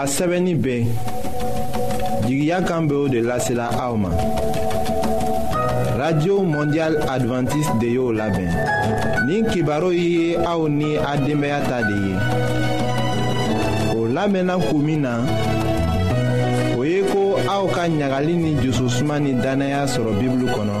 a sɛbɛnni bɛ jigiya kan bɛ o de lasela aw ma radio mondial adventiste de y'o labɛn nin kibaru ye aw ni a denbaya ta de ye o lamɛnna kun min na o ye ko aw ka ɲagali ni dususuma ni dannaya sɔrɔ bibulu kɔnɔ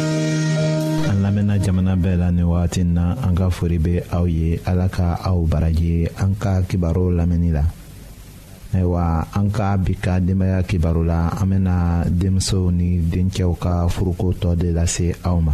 an lamɛnna jamana bɛɛ la ni wagati na an ka fori bɛ aw ye ala ka aw baraji an ka kibaru lamɛnni la ayiwa an ka bi ka denbaya kibaru la an bɛna denmusow ni dencɛw ka furuko tɔ de lase aw ma.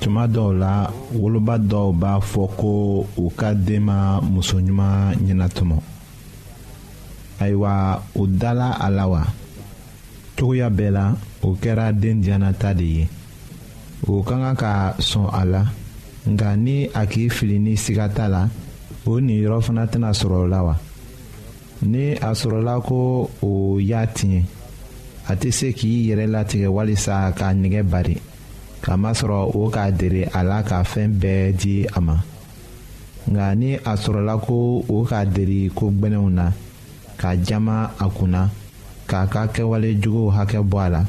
tuma dɔw la woloba dɔw b'a fɔ ko u ka den ma muso ɲuman ɲɛnatɔmɔ ayiwa u dala a la wa cogoya bɛɛ la o kɛra den diyanata de ye o ka kan ka sɔn a la nka ni a k'i fili ni siga t'a la o niyɔrɔ fana tɛna sɔrɔ o la wa ni a sɔrɔla ko o y'a tiɲɛ a tɛ se k'i yɛrɛ latigɛ walisa k'a nɛgɛ bari kamasɔrɔ o k'a dere a la ka fɛn bɛɛ di a ma nka ni a sɔrɔla ko o k'a deri ko gbɛlɛnw na k'a jama a kunna k'a ka kɛwale juguw hakɛ bɔ a la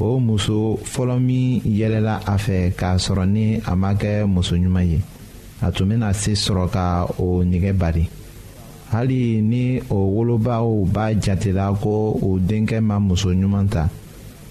o muso fɔlɔ min yɛlɛla a fɛ k'a sɔrɔ ni a ma kɛ muso ɲuman ye a tun bɛna se sɔrɔ ka o nɛgɛ bari hali ni o wolobaw b'a jatela ko o denkɛ ma muso ɲuman ta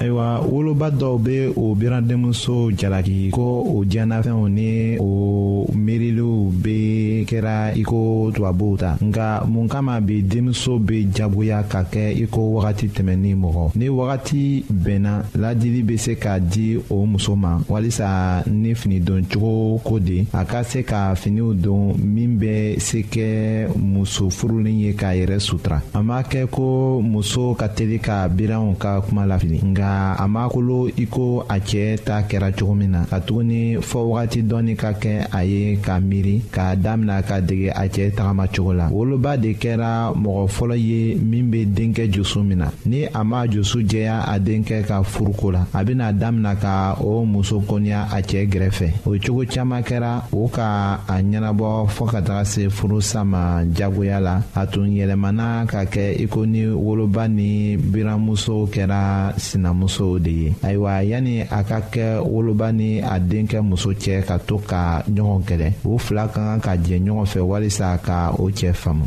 ayiwa woloba dɔw bɛ o birandenmuso jalaki ko o diɲɛnafɛnw ni o miiriliw bɛ kɛra iko tubabuw ta nka mun kama bi denmuso bɛ jagoya ka kɛ iko wagati tɛmɛnni mɔgɔ ni wagati bɛnna laadili bɛ se ka di o muso ma walisa ni fini don cogo ko de a ka se ka finiw don min bɛ se kɛ muso furulen ye k'a yɛrɛ sutura kɛ ko muso ka teli ka biranw ka kuma lafili nka a ma kolo i ko a cɛ ta kɛra cogo min na katuguni fɔ wagati dɔɔni ka kɛ a ye ka miiri k'a damina ka dege a cɛ tagama cogo la woloba de kɛra mɔgɔ fɔlɔ ye min bɛ denkɛ jusu min na ni a ma jusu jɛya a denkɛ ka furuko la a bɛna damina ka o muso kɔniya a cɛ gɛrɛfɛ o cogo caman kɛra o ka a ɲɛnabɔ fɔ ka taga se furu ta ma jagoya la a tun yɛlɛmana ka kɛ i ko ni woloba ni biramuso kɛra sinamusow de ye ayiwa yanni a ka kɛ woloba ni a denkɛ muso cɛ ka to ka ɲɔgɔn kɛlɛ u fila ka kan ka jɛ ɲɔgɔn fɛ walisa ka o cɛ faamu.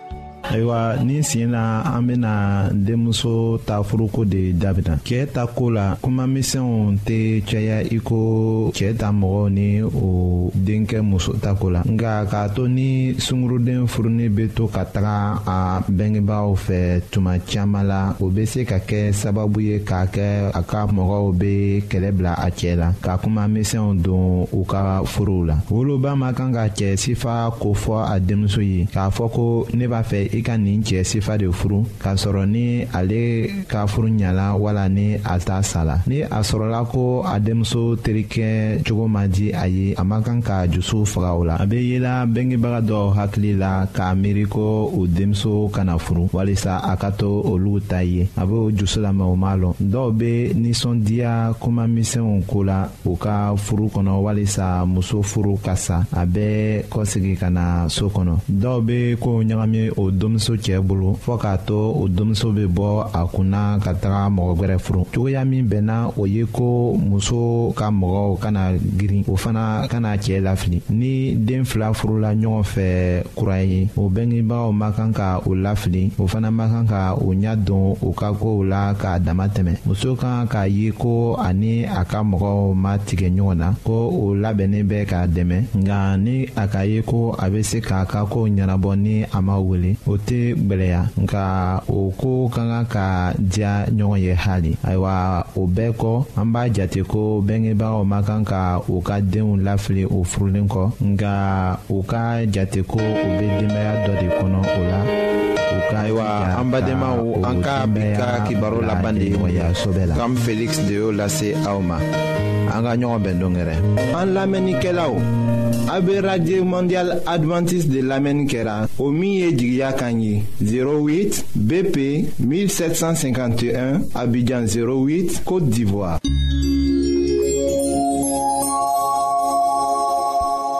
ayiwa ni sen na an bena denmuso ta furuko de dabina cɛɛ ta ko la kuma misɛnw tɛ caya i ko cɛɛ ta mɔgɔw ni o denkɛ muso ta ko la nka k'a to ni sunguruden furuni be to ka taga a bengebaaw fɛ tuma caaman la o be se ka kɛ sababu ye k'a kɛ a ka mɔgɔw be kɛlɛ bila a cɛɛ la ka kuma misɛnw don u ka forow la woloba ma kan ka cɛɛ sifa a ko fɔ a denmuso ye k'a fɔ ko ne b'a fɛ i ka nin cɛ sifa de furu k'a sɔrɔ ni ale ka furu ɲala wala ni a t'a sa la ni a sɔrɔla ko a denmuso terikɛ cogo ma di a ye a man kan ka jusu faga o la a bɛ yela bengebaga dɔw hakili la k'a miiri ko o denmuso kana furu walisa a ka to olu ta ye a b'o jusu lamɛn o m'a lɔn dɔw bɛ nisɔndiya kuma misɛnw ko la u ka furu kɔnɔ walisa muso furu ka sa a bɛ kɔsegi ka na so kɔnɔ dɔw bɛ kow ɲagami o denmuso cɛ bolo fɔɔ k'a to o denmuso bɛ bɔ a kunna ka taga mɔgɔ wɛrɛ furu cogoya min bɛnna o ye ko muso ka mɔgɔw kana girin o fana kana cɛ lafili ni den fila furula ɲɔgɔn fɛ kura ye o bɛngebagaw ma kan ka o lafili o fana ma kan ka o ɲɛ don u ka kow la k'a dama tɛmɛ muso kan k'a ye ko ani a ka mɔgɔw ma tigɛ ɲɔgɔn na ko o labɛnnen bɛ k'a dɛmɛ nka ni a ka ye ko a bɛ se k'a ka ko ɲɛnabɔ ni a ma wele o tɛ gbɛlɛya nka o ko ka kan ka diya ɲɔgɔn ye hali ayiwa o bɛɛ kɔ an b'a jate ko bɛngebagaw ma kan ka u ka denw lafili u furulen kɔ nka u ka jate ko u bɛ denbaya dɔ de kɔnɔ o la u ka ayiwa an badenmaw an ka bi ka kibaru laban de ye k'an fili de y'o lase aw ma an ka ɲɔgɔn bɛn dongɛrɛ an lamɛnnikɛlaw a bɛ radio mondial adventiste de lamɛnni kɛra o min ye jigiya kan ye 08 bp 1751 abidjan 08 côte d'ivoire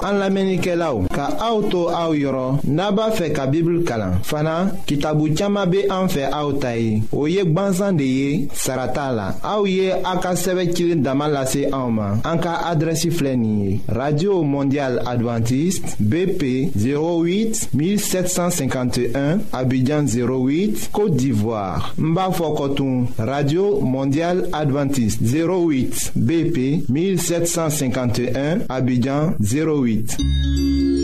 an lamɛnnikɛlaw ka aw to aw yɔrɔ n'a b'a fɛ ka bibulu kalan fana kitabu caaman be an fɛ aw ta ye o ye gwansan de ye sarata la aw ye a ka sɛbɛ cili dama lase anw ma an ka adrɛsi filɛ nin ye radio mondial adventiste bp 08 1751 abidjan 08 côte d'ivoire n b'a fɔ kɔtun radio mondial adventiste 08 bp 1751 abidjan 08 Thank you.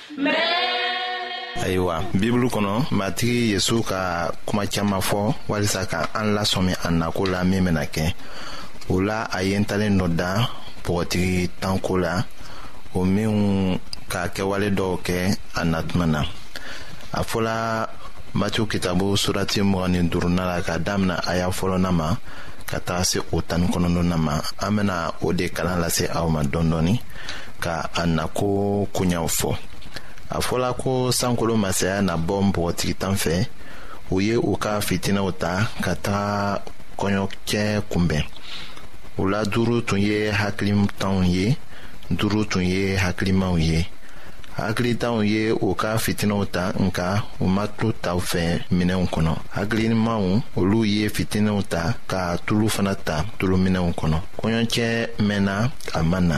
ayiwa bibulu kɔnɔ matigi yezu ka kuma caman fɔ walisa ka an lasɔmi a nako la min bɛna kɛ o la a ye ntalen dɔ da bɔgɔtigi tanko la o minw ka kɛwale dɔw kɛ a natuma na a fɔla matiw kitabu surati mɔgɔ ni duruna la ka damina a y'a fɔlɔna ma ka taga se o tani kɔnɔntɔnna ma an bɛna o de kalan lase aw ma dɔɔni dɔɔni ka a nako koɲaw fɔ a fɔla ko sankolo masaya na bɔ npɔgɔtigi tan fɛ u ye u ka fitinaw ta ka taga kɔɲɔkɛ kunbɛn o la duuru tun ye hakilitanw ye duuru tun ye hakilimaw ye hakilitanw ye u ka fitinaw ta nka u ma tulo taw fɛ minɛnw kɔnɔ hakilimaw olu ye fitinaw ta ka tulu fana ta tuluminɛnw kɔnɔ kɔɲɔcɛ mɛnna a ma na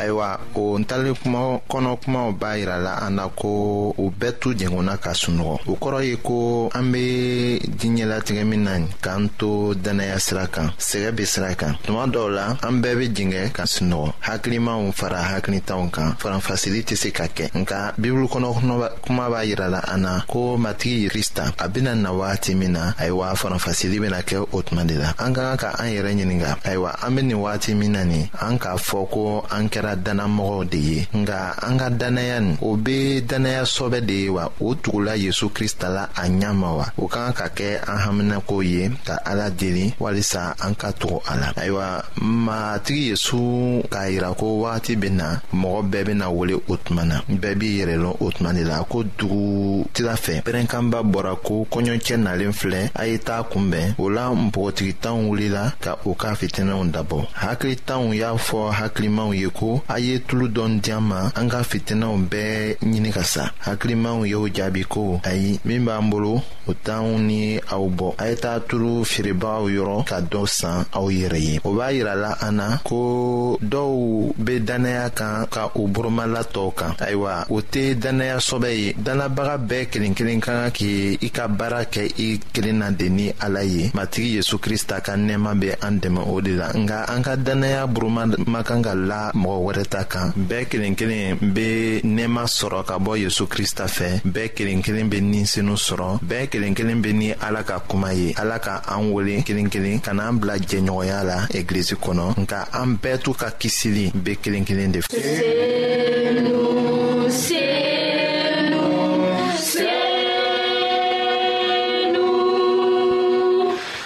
ayiwa o ntalen kuma kɔnɔ kumaw b'a yira la an na ko u bɛɛ tu jɛngɔnna ka sunɔgɔ o kɔrɔ ye ko an bɛ diɲɛlatigɛ min na k'an to dannaya sira kan sɛgɛ bɛ sira kan tuma dɔw la an bɛɛ bɛ jɛngɛ ka sunɔgɔ hakilimaw fara hakilitanw kan faranfasili tɛ se ka kɛ nka bibulu kɔnɔ kuma b'a yirala an na ko matigi krista a bena na wagati min na ayiwa faranfasili bena kɛ o tuma de la an ka kan ka an yɛrɛ ɲininga ayiwa an be nin wagati min na nin an k'a fɔ ko an kɛra dannamɔgɔw de ye nga an ka dannaya nin o be dannaya sɔbɛ de ye wa o tugula yezu krista la a ɲama wa o ka kan ka kɛ an haminako ye ka ala deli walisa an ka tugu a la ayiwa matigi yezu k'a yira ko wagati bɛ na mɔgɔ bɛɛ bɛna wele o tuma na bɛɛ b'i yɛrɛ lɔn o tuma de la ko dugu tira fɛ pɛrɛnkanba bɔra ko kɔɲɔcɛ nalen filɛ a ye taa kunbɛn o la npogotigitanw wulila ka u ka fitinɛw dabɔ hakilitanw y'a fɔ hakilimaw ye ko a ye tulu dɔn diyan ma an ka fitinɛw bɛɛ ɲini ka sa hakilimaw y'o jaabi ko ayi min b'an bolo o t'anw ni aw bɔ a ye taa turu feerebaaw yɔrɔ ka dɔ san aw yɛrɛ ye o b'a yirala an na ko dɔw bɛ dannaya kan ka u boromala tɔw kan ayiwa o tɛ dannaya sɔbɛ ye dannabaga bɛɛ kelen kelen ka kan k'i i ka baara kɛ i kelen na de ni ala ye matigi yesu krista ka nɛɛma bɛ an dɛmɛ o de la nka an ka dannaya boroma ma kan ka la mɔgɔ wɛrɛ ta kan bɛɛ kelen kelen bɛ nɛɛma sɔrɔ ka bɔ yesu krista fɛ kelen kelen bɛ ni senu sɔrɔ bɛɛ kelen kelen bɛ ni ala ka kuma ye ala ka an wele kelen kelen ka n'an bila jɛɲɔgɔnya la egilizi kɔnɔ nka an bɛɛ t'u ka kisili bɛ kelen kelen de fɛ.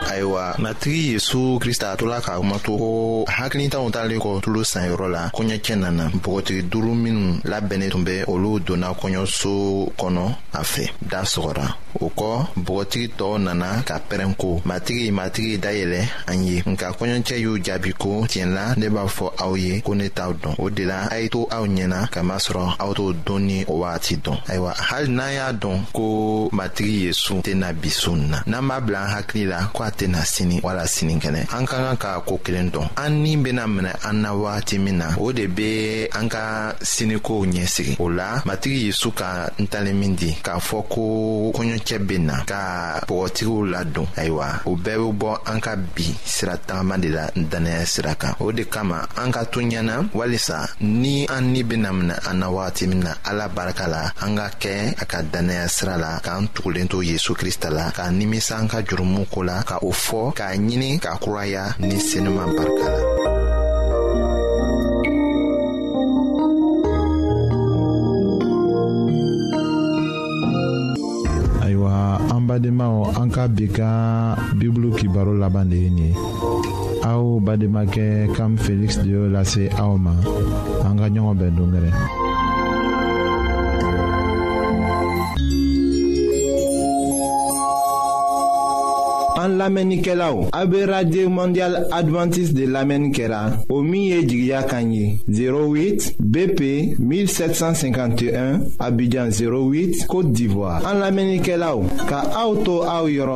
ayiwa matigi yezu krista a tola k'a kuma to ko hakilitanw talen kɔ tulo sanyɔrɔ la kɔɲɔcɛ nana bɔgɔtigi duuru minnu labɛnnen tun bɛ olu donna kɔɲɔso kɔnɔ a fɛ da sɔgɔra o kɔ bɔgɔtigi tɔɔw nana ka pɛrɛn ko matigi matigi dayɛlɛ an ye nka kɔɲɔcɛ y'u jaabi ko tiɲɛ la ne b'a fɔ aw ye ko ne t'aw dɔn o de la a ye to aw ɲɛ na kamasɔrɔ aw t'o dɔn ni o wagati dɔn ayiwa hali n'an y'a dɔn ko matigi yezu tɛna bi sun na n'an b'a bila an hakili la ko a tɛna sini wala sinikɛnɛ an ka kan ka ko kelen dɔn an ni bɛna minɛ an na wagati min na o de bɛ an ka sinikow ɲɛsigi o la matigi yesu ka ntalen min di k'a fɔ ko kɔɲɔcɛ bɛ na ka bɔgɔtigiw ladon ayiwa o bɛɛ bɛ bɔ an ka bi sira tagama de la dannaya sira kan o de kama an ka to ɲɛna walisa ni an ni bɛna minɛ an na wagati min na ala barika la an ka kɛ a ka dannaya sira la a k'an tugulen to yezu krista la k'a nimisa an ka jurumu ko la ka o fɔ k'a ɲini k'a kuraya ni senuman barika la ayiwa an badenmaw an ka bi ka bibulu kibaro laban de ye nin ye aw bademakɛ kam feliksi de y'o lase aw ma an ka ɲɔgɔn bɛn dongɛrɛ an lamɛnnikɛlaw a bɛ radio mondial adventiste de lamɛnni kɛra o min ye jigiya kan ye 08 bp 1751 abidjan 08 côte d'ivoire an lamɛnnikɛlaw ka aw to aw yɔrɔ